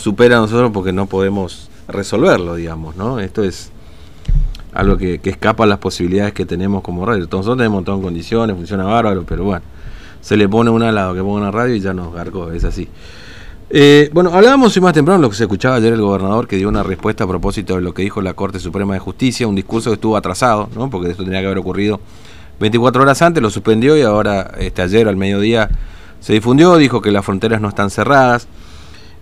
supera a nosotros porque no podemos resolverlo, digamos, ¿no? Esto es algo que, escapa a las posibilidades que tenemos como radio. Nosotros tenemos todo en condiciones, funciona bárbaro, pero bueno, se le pone una al lado que ponga una radio y ya nos garcó, es así. Eh, bueno, hablábamos hoy más temprano lo que se escuchaba ayer el gobernador que dio una respuesta a propósito de lo que dijo la Corte Suprema de Justicia, un discurso que estuvo atrasado, ¿no? Porque esto tenía que haber ocurrido 24 horas antes, lo suspendió y ahora, este ayer al mediodía, se difundió, dijo que las fronteras no están cerradas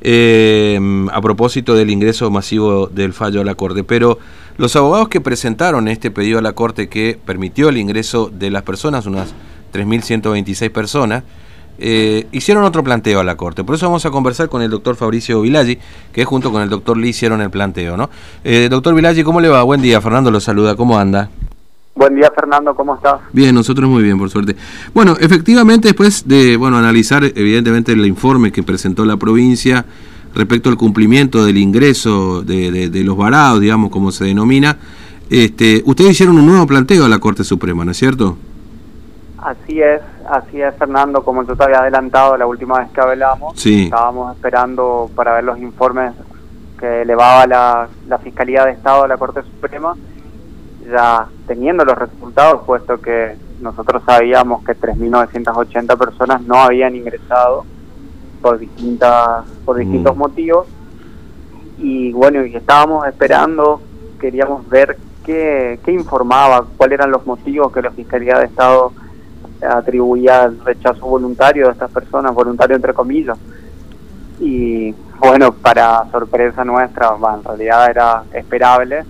eh, a propósito del ingreso masivo del fallo a la Corte. Pero los abogados que presentaron este pedido a la Corte que permitió el ingreso de las personas, unas 3.126 personas, eh, hicieron otro planteo a la Corte. Por eso vamos a conversar con el doctor Fabricio Vilaggi, que junto con el doctor Lee hicieron el planteo. ¿no? Eh, doctor Vilaggi, ¿cómo le va? Buen día, Fernando lo saluda, ¿cómo anda? Buen día, Fernando, ¿cómo estás? Bien, nosotros muy bien, por suerte. Bueno, efectivamente, después de bueno analizar evidentemente el informe que presentó la provincia respecto al cumplimiento del ingreso de, de, los varados, digamos, como se denomina, este, ustedes hicieron un nuevo planteo a la Corte Suprema, ¿no es cierto? Así es, así es, Fernando, como yo te había adelantado la última vez que hablamos, sí. estábamos esperando para ver los informes que elevaba la, la Fiscalía de Estado a la Corte Suprema ya teniendo los resultados, puesto que nosotros sabíamos que 3.980 personas no habían ingresado por distintas por distintos mm. motivos y bueno y estábamos esperando queríamos ver qué, qué informaba cuáles eran los motivos que la fiscalía de estado atribuía al rechazo voluntario de estas personas voluntario entre comillas y bueno para sorpresa nuestra en realidad era esperable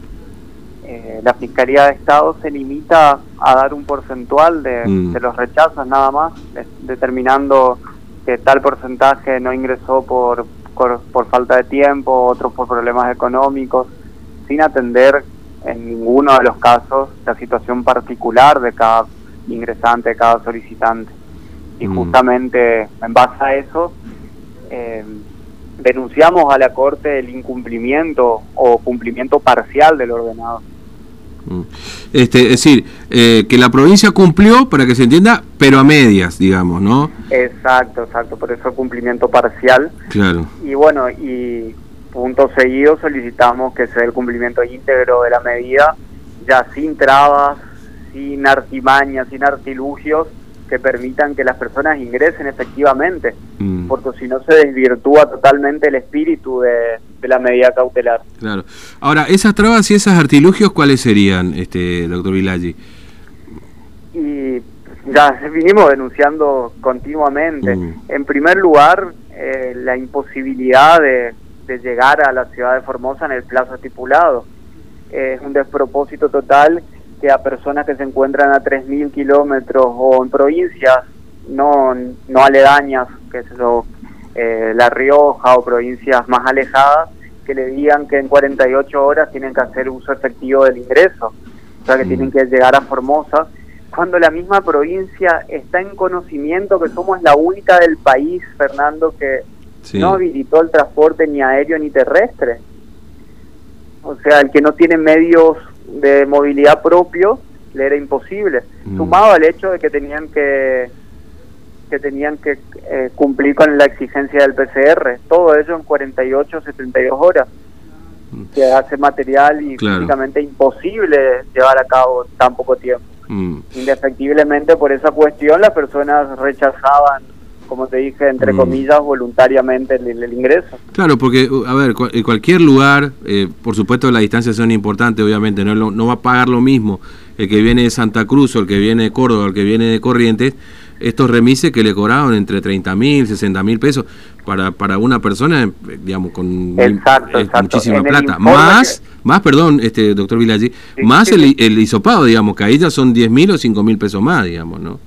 eh, la Fiscalía de Estado se limita a dar un porcentual de, mm. los rechazos nada más, determinando que tal porcentaje no ingresó por, por, falta de tiempo, otros por problemas económicos, sin atender en ninguno de los casos la situación particular de cada ingresante, de cada solicitante. Y mm. justamente en base a eso, eh, denunciamos a la Corte el incumplimiento o cumplimiento parcial del ordenado. Mm. Este, es decir, eh, que la provincia cumplió, para que se entienda, pero a medias, digamos, ¿no? Exacto, exacto, por eso cumplimiento parcial. Claro. Y bueno, y punto seguido solicitamos que se dé el cumplimiento íntegro de la medida, ya sin trabas, sin artimañas, sin artilugios, que permitan que las personas ingresen efectivamente, mm. porque si no se desvirtúa totalmente el espíritu de, la medida cautelar. Claro. Ahora, esas trabas y esos artilugios, ¿cuáles serían, este doctor Vilaggi? Y ya vinimos denunciando continuamente. Mm. En primer lugar, eh, la imposibilidad de, de llegar a la ciudad de Formosa en el plazo estipulado. Es un despropósito total que a personas que se encuentran a 3.000 kilómetros o en provincias no, no aledañas, que es eso, eh, La Rioja o provincias más alejadas, que le digan que en 48 horas tienen que hacer uso efectivo del ingreso, o sea que tienen mm. que llegar a Formosa, cuando la misma provincia está en conocimiento que somos la única del país, Fernando, que no habilitó el transporte ni aéreo ni terrestre. O sea, el que no tiene medios de movilidad propio le era imposible, mm. sumado al hecho de que tenían que que tenían que eh, cumplir con la exigencia del PCR, todo ello en 48, 72 horas, mm. que hace material y físicamente imposible llevar a cabo tan poco tiempo. Mm. Indefectiblemente por esa cuestión las personas rechazaban como te dije, entre mm. comillas, voluntariamente el, ingreso. Claro, porque, a ver, en cualquier lugar, eh, por supuesto las distancias son importantes, obviamente, no, no va a pagar lo mismo el que viene de Santa Cruz o el que viene de Córdoba o el que viene de Corrientes, estos remises que le cobraron entre 30 mil, 60 mil pesos para, para una persona, digamos, con muchísima plata. Más, más, perdón, este doctor Villaggi, más El, el hisopado, digamos, que ahí ya son 10 mil o 5 mil pesos más, digamos, ¿no?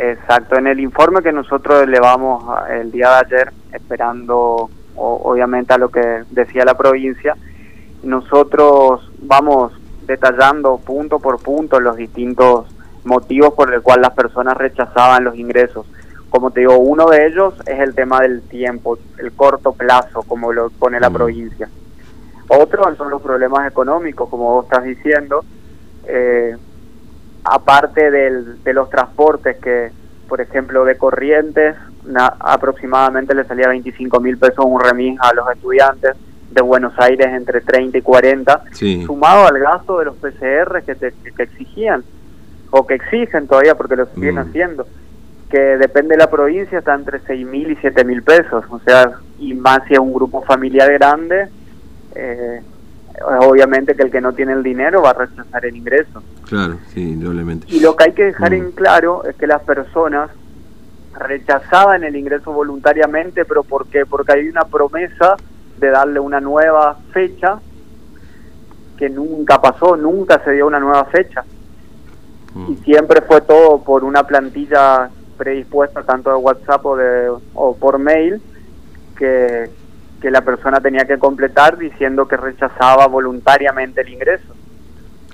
Exacto, en el informe que nosotros elevamos el día de ayer, esperando obviamente a lo que decía la provincia, nosotros vamos detallando punto por punto los distintos motivos por el cual las personas rechazaban los ingresos. Como te digo, uno de ellos es el tema del tiempo, el corto plazo, como lo pone la mm. provincia. Otro son los problemas económicos, como vos estás diciendo. Eh, aparte del, de los transportes que, por ejemplo, de Corrientes aproximadamente le salía 25 mil pesos un remis a los estudiantes de Buenos Aires entre 30 y 40, sumado al gasto de los PCR que, te, exigían, o que exigen todavía porque lo siguen mm. haciendo, que depende de la provincia, está entre 6 mil y 7 mil pesos, o sea, y más si es un grupo familiar grande, eh, obviamente que el que no tiene el dinero va a rechazar el ingreso. Claro, sí, indudablemente. Y lo que hay que dejar en mm. claro es que las personas rechazaban el ingreso voluntariamente, pero ¿por qué? Porque hay una promesa de darle una nueva fecha que nunca pasó, nunca se dio una nueva fecha. Mm. Y siempre fue todo por una plantilla predispuesta tanto de WhatsApp o, de, o por mail que, que la persona tenía que completar diciendo que rechazaba voluntariamente el ingreso.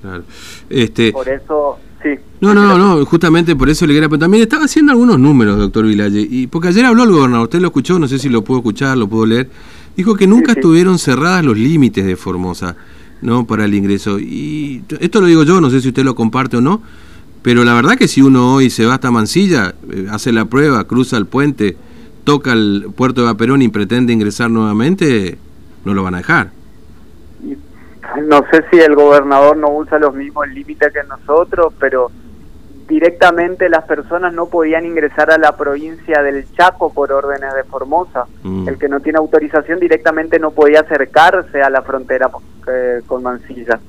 Claro. Este, por eso, sí. No, no, no, justamente por eso le quería pero también estaba haciendo algunos números, doctor Vilalle, y porque ayer habló el gobernador, usted lo escuchó, no sé si lo pudo escuchar, lo pudo leer, dijo que nunca estuvieron cerradas los límites de Formosa, ¿no? Para el ingreso. Y esto lo digo yo, no sé si usted lo comparte o no, pero la verdad que si uno hoy se va hasta Mansilla, eh, hace la prueba, cruza el puente, toca el puerto de Vaperón y pretende ingresar nuevamente, no lo van a dejar. No sé si el gobernador no usa los mismos límites que nosotros, pero directamente las personas no podían ingresar a la provincia del Chaco por órdenes de Formosa. Mm. El que no tiene autorización directamente no podía acercarse a la frontera eh, con Mansilla.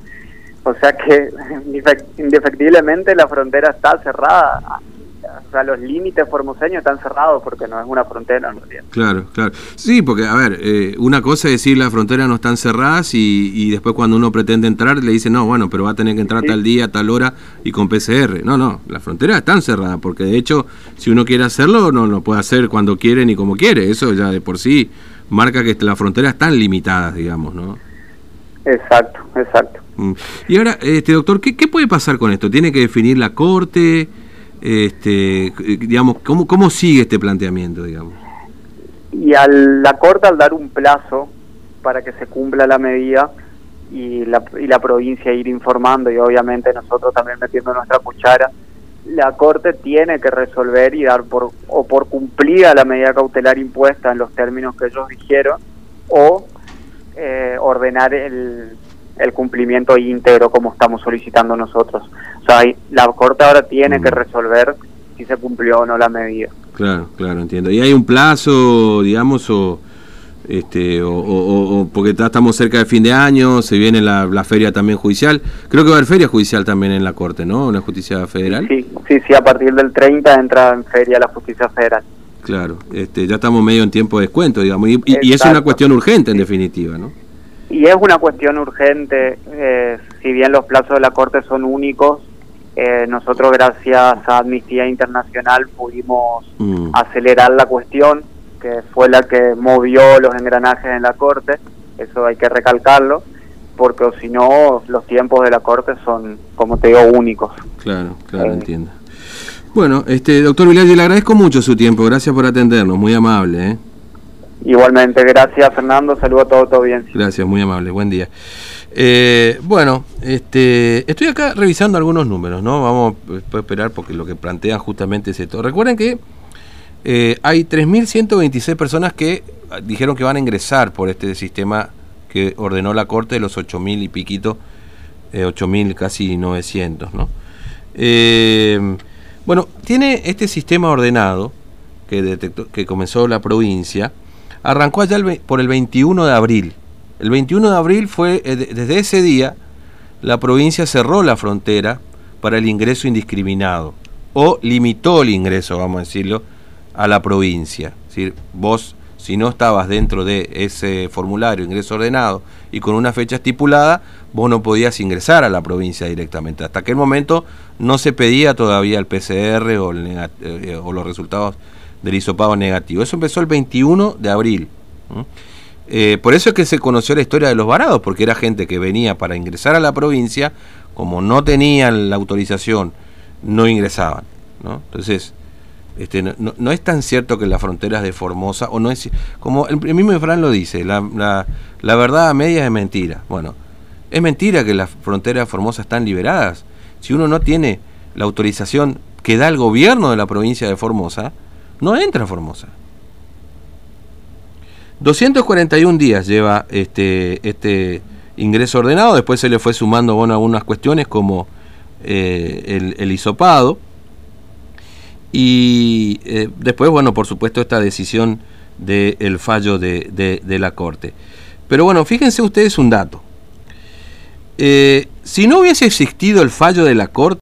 O sea que indefectiblemente la frontera está cerrada o sea, los límites formoseños están cerrados porque no es una frontera en realidad. Claro, claro. Sí, porque, a ver, eh, una cosa es decir las fronteras no están cerradas y, y, después cuando uno pretende entrar le dice, no, bueno, pero va a tener que entrar tal día, tal hora y con PCR. No, no, las fronteras están cerradas porque de hecho, si uno quiere hacerlo, no lo puede hacer cuando quiere ni como quiere. Eso ya de por sí marca que las fronteras están limitadas, digamos, ¿no? Exacto, exacto. Mm. Y ahora, este doctor, ¿qué, ¿qué puede pasar con esto? ¿Tiene que definir la Corte? Este, digamos, ¿cómo, ¿cómo sigue este planteamiento, digamos? Y al, la Corte al dar un plazo para que se cumpla la medida y la, y la provincia ir informando y obviamente nosotros también metiendo nuestra cuchara, la Corte tiene que resolver y dar por, o por cumplir a la medida cautelar impuesta en los términos que ellos dijeron o eh, ordenar el, el cumplimiento íntegro como estamos solicitando nosotros. O sea, la Corte ahora tiene que mm. resolver si se cumplió o no la medida. Claro, claro, entiendo. ¿Y hay un plazo, digamos, o este o, porque estamos cerca de fin de año, se viene la, feria también judicial? Creo que va a haber feria judicial también en la Corte, ¿no? Una justicia federal. Sí, sí, sí, a partir del 30 entra en feria la justicia federal. Claro, este, ya estamos medio en tiempo de descuento, digamos, y, y es una cuestión urgente en definitiva, ¿no? Y es una cuestión urgente, eh, si bien los plazos de la Corte son únicos, eh, nosotros gracias a Amnistía Internacional pudimos mm. acelerar la cuestión, que fue la que movió los engranajes en la Corte, eso hay que recalcarlo, porque si no los tiempos de la Corte son, como te digo, únicos. Claro, claro, eh, entiendo. Bueno, este doctor Villalle, le agradezco mucho su tiempo, gracias por atendernos, muy amable. ¿eh? Igualmente, gracias Fernando, saludo a todo, todo bien. Gracias, muy amable, buen día. Eh, bueno, este, estoy acá revisando algunos números, ¿no? Vamos a esperar porque lo que plantean justamente es esto. Recuerden que eh, hay 3.126 personas que dijeron que van a ingresar por este sistema que ordenó la Corte de los 8.000 y piquito, eh, 8.000 casi 900, ¿no? Eh, bueno, tiene este sistema ordenado que, detectó, que comenzó la provincia, arrancó allá por el 21 de abril. El 21 de abril fue, eh, desde ese día, la provincia cerró la frontera para el ingreso indiscriminado, o limitó el ingreso, vamos a decirlo, a la provincia. Es decir, vos, si no estabas dentro de ese formulario ingreso ordenado y con una fecha estipulada, vos no podías ingresar a la provincia directamente. Hasta aquel momento no se pedía todavía el PCR o, eh, o los resultados del hisopado negativo. Eso empezó el 21 de abril. Eh, por eso es que se conoció la historia de los varados, porque era gente que venía para ingresar a la provincia, como no tenían la autorización, no ingresaban. ¿no? Entonces, este, no, es tan cierto que las fronteras de Formosa, o no es, como el, mismo Efraín lo dice, la, la, la verdad a media es mentira. Bueno, es mentira que las fronteras de Formosa están liberadas. Si uno no tiene la autorización que da el gobierno de la provincia de Formosa, no entra a Formosa. 241 días lleva este, este ingreso ordenado, después se le fue sumando bueno, algunas cuestiones como eh, el, el, hisopado y eh, después, bueno, por supuesto esta decisión del fallo de, de, la Corte. Pero bueno, fíjense ustedes un dato. Eh, si no hubiese existido el fallo de la Corte,